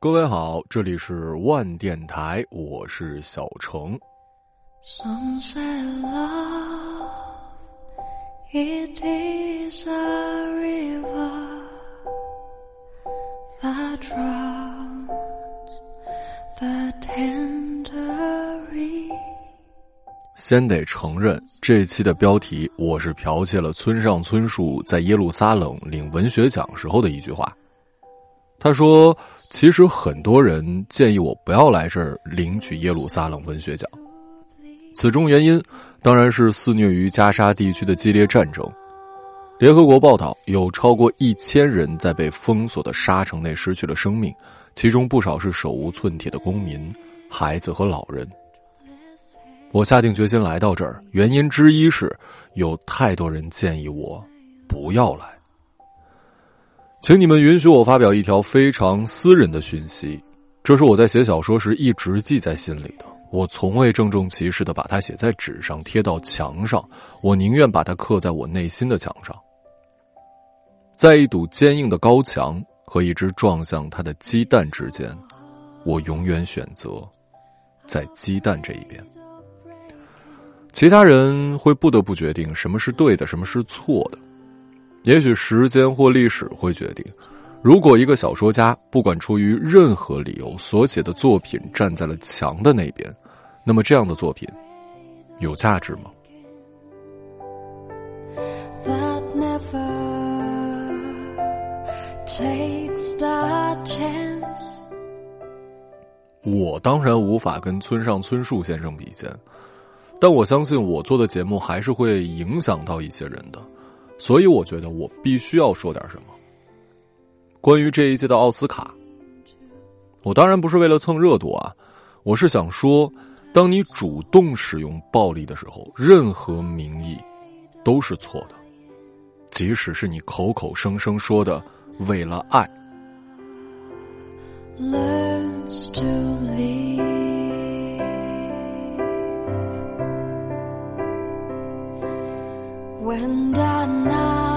各位好，这里是万电台，我是小程。先得承认，这期的标题我是剽窃了村上春树在耶路撒冷领文学奖时候的一句话。他说：“其实很多人建议我不要来这儿领取耶路撒冷文学奖，此中原因当然是肆虐于加沙地区的激烈战争。联合国报道，有超过一千人在被封锁的沙城内失去了生命，其中不少是手无寸铁的公民、孩子和老人。我下定决心来到这儿，原因之一是有太多人建议我不要来。”请你们允许我发表一条非常私人的讯息，这是我在写小说时一直记在心里的。我从未郑重其事的把它写在纸上贴到墙上，我宁愿把它刻在我内心的墙上。在一堵坚硬的高墙和一只撞向它的鸡蛋之间，我永远选择在鸡蛋这一边。其他人会不得不决定什么是对的，什么是错的。也许时间或历史会决定，如果一个小说家不管出于任何理由所写的作品站在了墙的那边，那么这样的作品有价值吗？我当然无法跟村上春树先生比肩，但我相信我做的节目还是会影响到一些人的。所以我觉得我必须要说点什么。关于这一届的奥斯卡，我当然不是为了蹭热度啊，我是想说，当你主动使用暴力的时候，任何名义都是错的，即使是你口口声声说的为了爱。When the night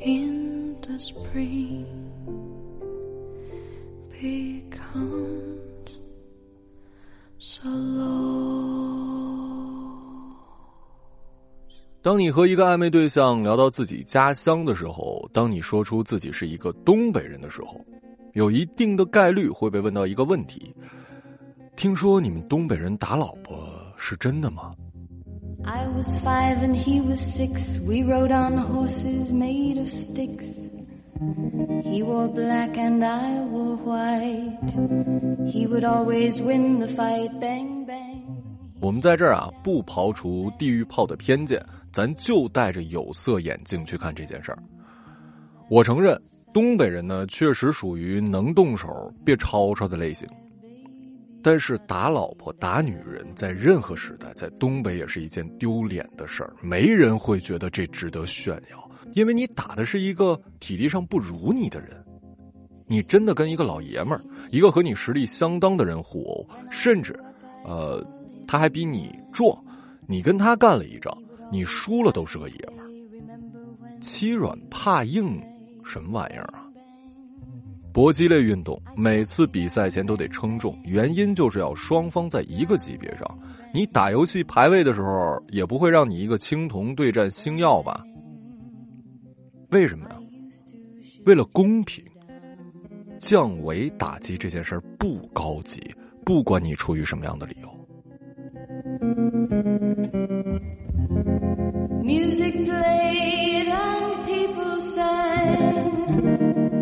in the spring. becomes so low 当你和一个暧昧对象聊到自己家乡的时候，当你说出自己是一个东北人的时候，有一定的概率会被问到一个问题：听说你们东北人打老婆是真的吗？？I was five and he was six. We rode on horses made of sticks. He wore black and I wore white. He would always win the fight. Bang bang. 我们在这儿啊，不刨除地域炮的偏见，咱就戴着有色眼镜去看这件事儿。我承认，东北人呢确实属于能动手别吵吵的类型。但是打老婆、打女人，在任何时代，在东北也是一件丢脸的事儿，没人会觉得这值得炫耀。因为你打的是一个体力上不如你的人，你真的跟一个老爷们儿，一个和你实力相当的人互殴，甚至，呃，他还比你壮，你跟他干了一仗，你输了都是个爷们儿。欺软怕硬，什么玩意儿啊？搏击类运动每次比赛前都得称重，原因就是要双方在一个级别上。你打游戏排位的时候，也不会让你一个青铜对战星耀吧？为什么呀？为了公平，降维打击这件事不高级，不管你出于什么样的理由。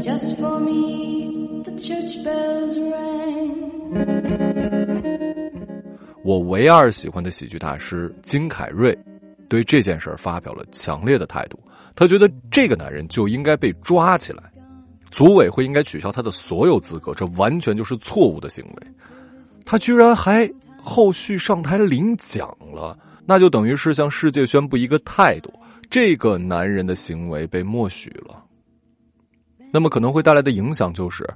Just for me, the church bells rang. 我唯二喜欢的喜剧大师金凯瑞，对这件事发表了强烈的态度。他觉得这个男人就应该被抓起来，组委会应该取消他的所有资格，这完全就是错误的行为。他居然还后续上台领奖了，那就等于是向世界宣布一个态度：这个男人的行为被默许了。那么可能会带来的影响就是，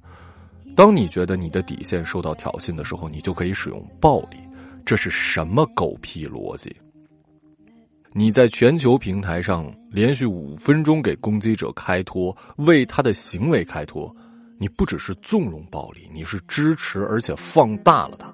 当你觉得你的底线受到挑衅的时候，你就可以使用暴力。这是什么狗屁逻辑？你在全球平台上连续五分钟给攻击者开脱，为他的行为开脱，你不只是纵容暴力，你是支持而且放大了他。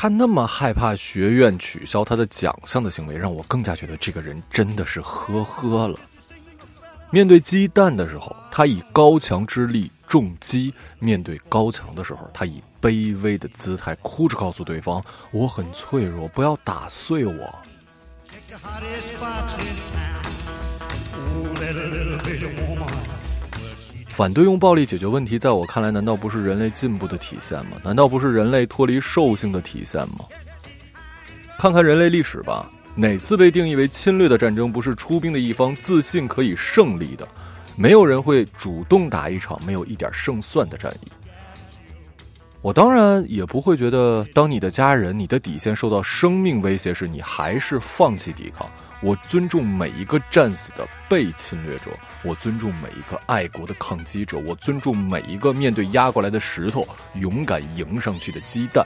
他那么害怕学院取消他的奖项的行为，让我更加觉得这个人真的是呵呵了。面对鸡蛋的时候，他以高强之力重击；面对高墙的时候，他以卑微的姿态哭着告诉对方：“我很脆弱，不要打碎我。”反对用暴力解决问题，在我看来，难道不是人类进步的体现吗？难道不是人类脱离兽性的体现吗？看看人类历史吧，哪次被定义为侵略的战争不是出兵的一方自信可以胜利的？没有人会主动打一场没有一点胜算的战役。我当然也不会觉得，当你的家人、你的底线受到生命威胁时，你还是放弃抵抗。我尊重每一个战死的被侵略者，我尊重每一个爱国的抗击者，我尊重每一个面对压过来的石头勇敢迎上去的鸡蛋。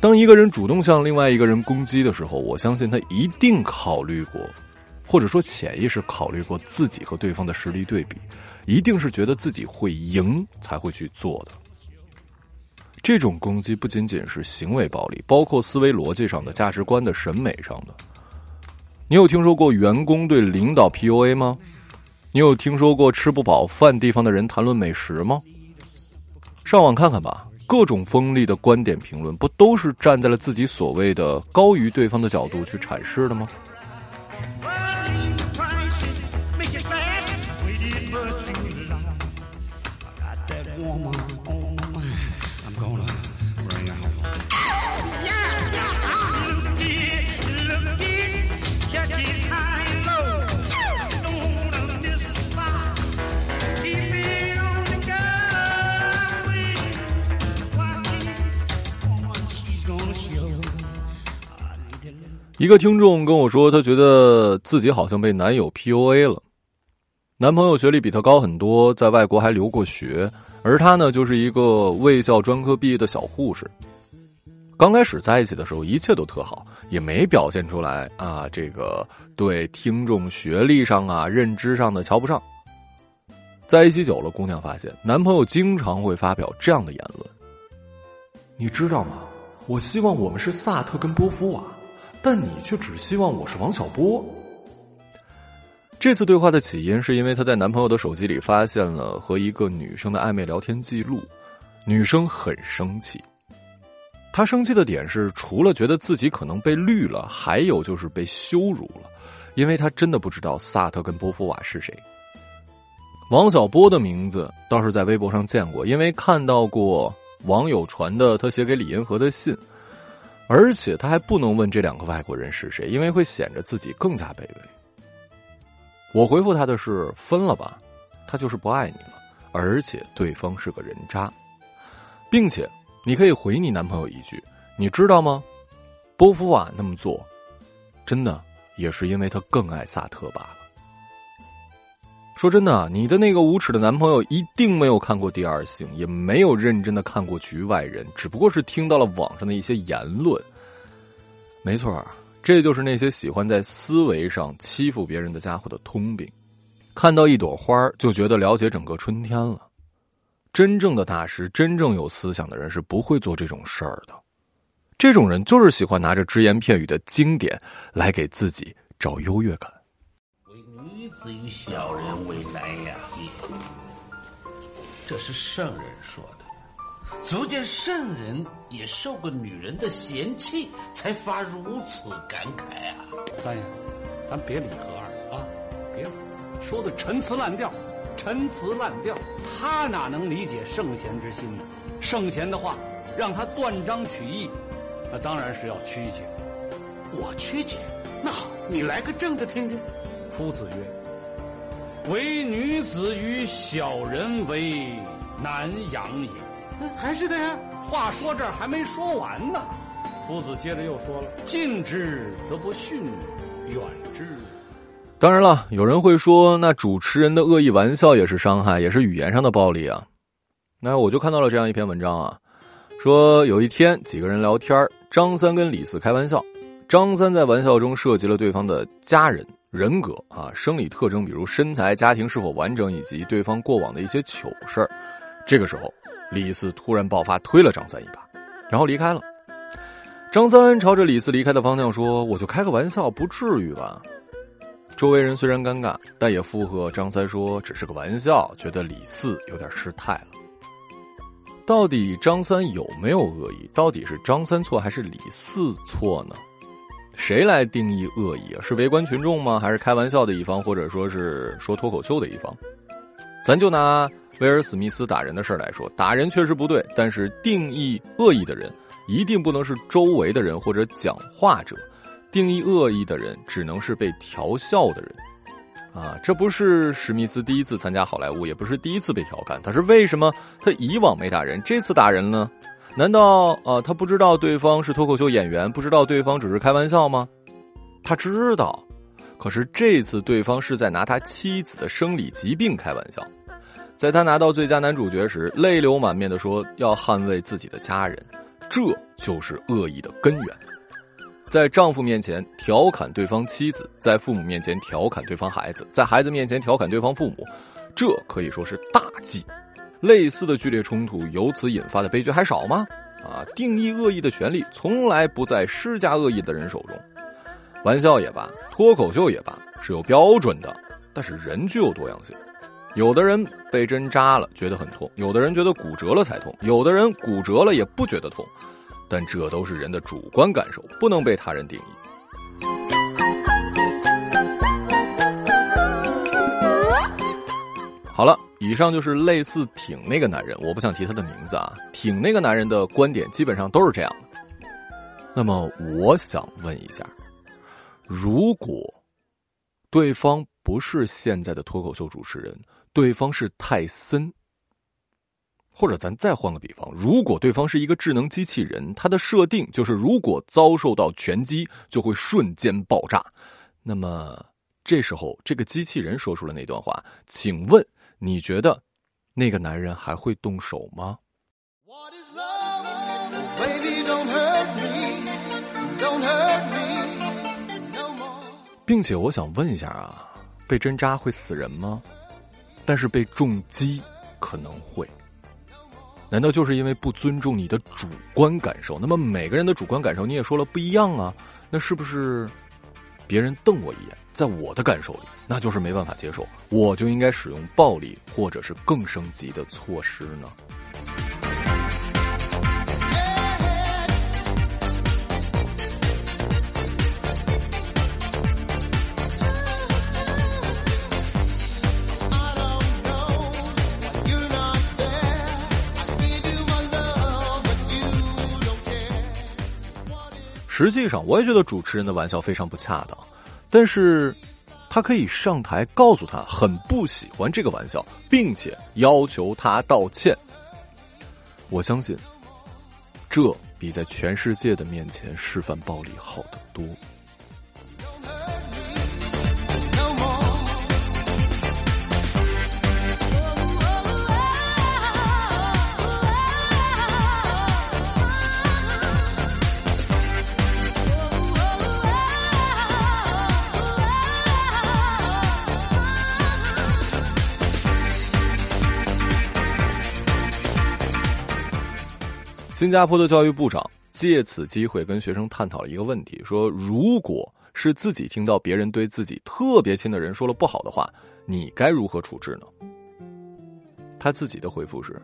当一个人主动向另外一个人攻击的时候，我相信他一定考虑过，或者说潜意识考虑过自己和对方的实力对比，一定是觉得自己会赢才会去做的。这种攻击不仅仅是行为暴力，包括思维逻辑上的、价值观的、审美上的。你有听说过员工对领导 PUA 吗？你有听说过吃不饱饭地方的人谈论美食吗？上网看看吧，各种锋利的观点评论，不都是站在了自己所谓的高于对方的角度去阐释的吗？一个听众跟我说，他觉得自己好像被男友 PUA 了。男朋友学历比他高很多，在外国还留过学，而他呢，就是一个卫校专科毕业的小护士。刚开始在一起的时候，一切都特好，也没表现出来啊，这个对听众学历上啊、认知上的瞧不上。在一起久了，姑娘发现男朋友经常会发表这样的言论：“你知道吗？我希望我们是萨特跟波伏娃。”但你却只希望我是王小波。这次对话的起因是因为她在男朋友的手机里发现了和一个女生的暧昧聊天记录，女生很生气。她生气的点是，除了觉得自己可能被绿了，还有就是被羞辱了，因为她真的不知道萨特跟波伏娃是谁。王小波的名字倒是在微博上见过，因为看到过网友传的他写给李银河的信。而且他还不能问这两个外国人是谁，因为会显得自己更加卑微。我回复他的是分了吧，他就是不爱你了，而且对方是个人渣，并且你可以回你男朋友一句：你知道吗？波伏娃那么做，真的也是因为他更爱萨特罢了。说真的，你的那个无耻的男朋友一定没有看过《第二性》，也没有认真的看过《局外人》，只不过是听到了网上的一些言论。没错，这就是那些喜欢在思维上欺负别人的家伙的通病。看到一朵花就觉得了解整个春天了。真正的大师，真正有思想的人是不会做这种事儿的。这种人就是喜欢拿着只言片语的经典来给自己找优越感。女子与小人为难呀！这是圣人说的。足见圣人也受过女人的嫌弃，才发如此感慨啊！三爷，咱别理何二啊，别，说的陈词滥调，陈词滥调。他哪能理解圣贤之心呢？圣贤的话，让他断章取义，那当然是要曲解。我曲解？那好，你来个正的听听。夫子曰。唯女子与小人为难养也，还是的呀。话说这儿还没说完呢，夫子接着又说了：“近之则不逊，远之。”当然了，有人会说，那主持人的恶意玩笑也是伤害，也是语言上的暴力啊。那我就看到了这样一篇文章啊，说有一天几个人聊天，张三跟李四开玩笑，张三在玩笑中涉及了对方的家人。人格啊，生理特征，比如身材、家庭是否完整，以及对方过往的一些糗事。这个时候，李四突然爆发，推了张三一把，然后离开了。张三朝着李四离开的方向说：“我就开个玩笑，不至于吧？”周围人虽然尴尬，但也附和张三说：“只是个玩笑。”觉得李四有点失态了。到底张三有没有恶意？到底是张三错还是李四错呢？谁来定义恶意啊？是围观群众吗？还是开玩笑的一方，或者说是说脱口秀的一方？咱就拿威尔·史密斯打人的事儿来说，打人确实不对，但是定义恶意的人一定不能是周围的人或者讲话者，定义恶意的人只能是被调笑的人。啊，这不是史密斯第一次参加好莱坞，也不是第一次被调侃，他是为什么他以往没打人，这次打人呢？难道啊，他不知道对方是脱口秀演员，不知道对方只是开玩笑吗？他知道，可是这次对方是在拿他妻子的生理疾病开玩笑。在他拿到最佳男主角时，泪流满面的说要捍卫自己的家人，这就是恶意的根源。在丈夫面前调侃对方妻子，在父母面前调侃对方孩子，在孩子面前调侃对方父母，这可以说是大忌。类似的剧烈冲突由此引发的悲剧还少吗？啊，定义恶意的权利从来不在施加恶意的人手中。玩笑也罢，脱口秀也罢，是有标准的。但是人具有多样性，有的人被针扎了觉得很痛，有的人觉得骨折了才痛，有的人骨折了也不觉得痛。但这都是人的主观感受，不能被他人定义。好了。以上就是类似挺那个男人，我不想提他的名字啊。挺那个男人的观点基本上都是这样的。那么我想问一下，如果对方不是现在的脱口秀主持人，对方是泰森，或者咱再换个比方，如果对方是一个智能机器人，它的设定就是如果遭受到拳击就会瞬间爆炸，那么这时候这个机器人说出了那段话，请问？你觉得那个男人还会动手吗？并且我想问一下啊，被针扎会死人吗？但是被重击可能会。难道就是因为不尊重你的主观感受？那么每个人的主观感受你也说了不一样啊？那是不是？别人瞪我一眼，在我的感受里，那就是没办法接受，我就应该使用暴力，或者是更升级的措施呢？实际上，我也觉得主持人的玩笑非常不恰当，但是，他可以上台告诉他很不喜欢这个玩笑，并且要求他道歉。我相信，这比在全世界的面前示范暴力好得多。新加坡的教育部长借此机会跟学生探讨了一个问题：说如果是自己听到别人对自己特别亲的人说了不好的话，你该如何处置呢？他自己的回复是：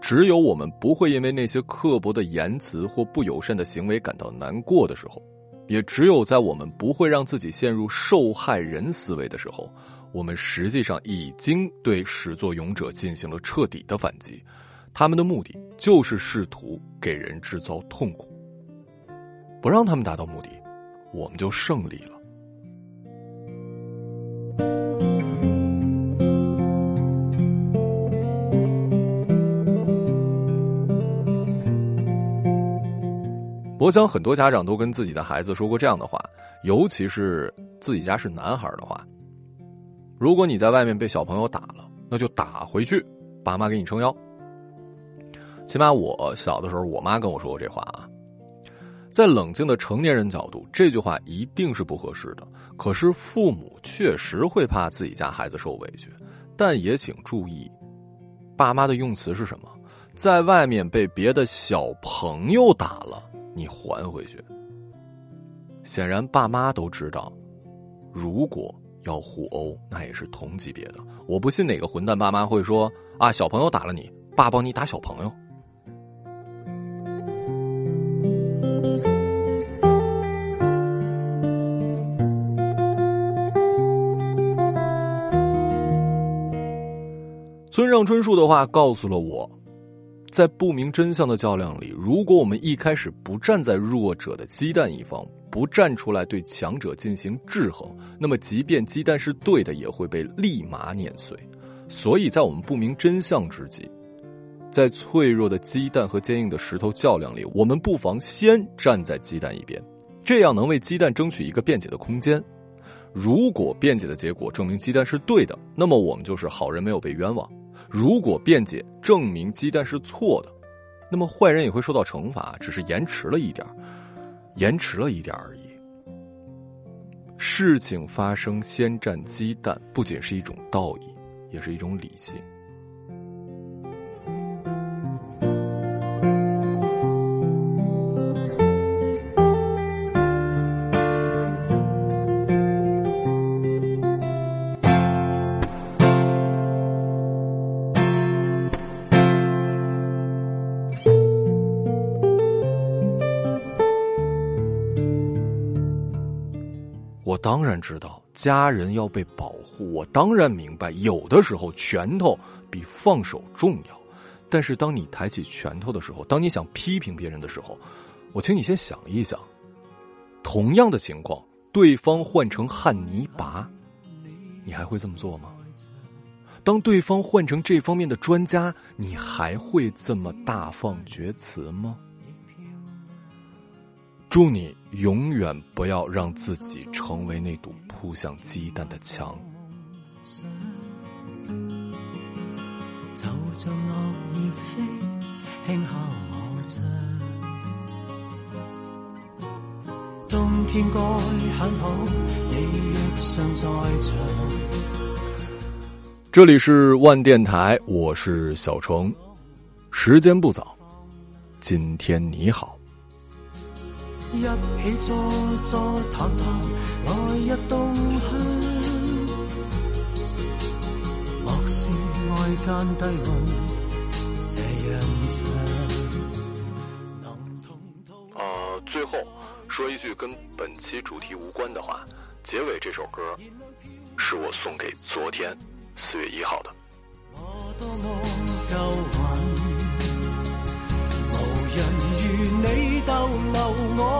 只有我们不会因为那些刻薄的言辞或不友善的行为感到难过的时候，也只有在我们不会让自己陷入受害人思维的时候，我们实际上已经对始作俑者进行了彻底的反击。他们的目的就是试图给人制造痛苦，不让他们达到目的，我们就胜利了。我想很多家长都跟自己的孩子说过这样的话，尤其是自己家是男孩的话：如果你在外面被小朋友打了，那就打回去，爸妈给你撑腰。起码我小的时候，我妈跟我说过这话啊。在冷静的成年人角度，这句话一定是不合适的。可是父母确实会怕自己家孩子受委屈，但也请注意，爸妈的用词是什么？在外面被别的小朋友打了，你还回去。显然，爸妈都知道，如果要互殴，那也是同级别的。我不信哪个混蛋爸妈会说啊，小朋友打了你，爸帮你打小朋友。春树的话告诉了我，在不明真相的较量里，如果我们一开始不站在弱者的鸡蛋一方，不站出来对强者进行制衡，那么即便鸡蛋是对的，也会被立马碾碎。所以在我们不明真相之际，在脆弱的鸡蛋和坚硬的石头较量里，我们不妨先站在鸡蛋一边，这样能为鸡蛋争取一个辩解的空间。如果辩解的结果证明鸡蛋是对的，那么我们就是好人，没有被冤枉。如果辩解证明鸡蛋是错的，那么坏人也会受到惩罚，只是延迟了一点延迟了一点而已。事情发生先占鸡蛋，不仅是一种道义，也是一种理性。我当然知道家人要被保护，我当然明白，有的时候拳头比放手重要。但是当你抬起拳头的时候，当你想批评别人的时候，我请你先想一想，同样的情况，对方换成汉尼拔，你还会这么做吗？当对方换成这方面的专家，你还会这么大放厥词吗？祝你永远不要让自己成为那堵扑向鸡蛋的墙。冬天该很好，你若尚在场。这里是万电台，我是小程。时间不早，今天你好。一起坐坐谈谈来日动向，莫是外间低温这样长。呃，最后说一句跟本期主题无关的话，结尾这首歌是我送给昨天四月一号的。我多么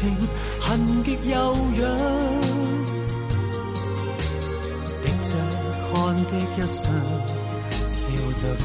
情，痕极悠扬。滴着汗的一双，笑着唱。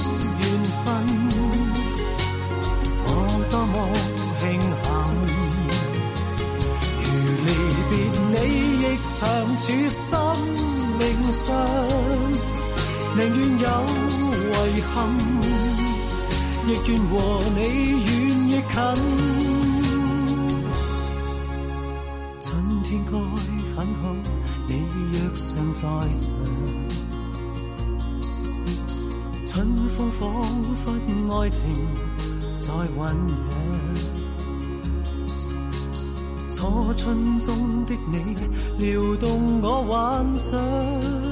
长处心灵上，宁愿有遗憾，亦愿和你远亦近。春天该很好，你若尚在场。春风仿佛爱情在酝酿。初春中的你，撩动我幻想。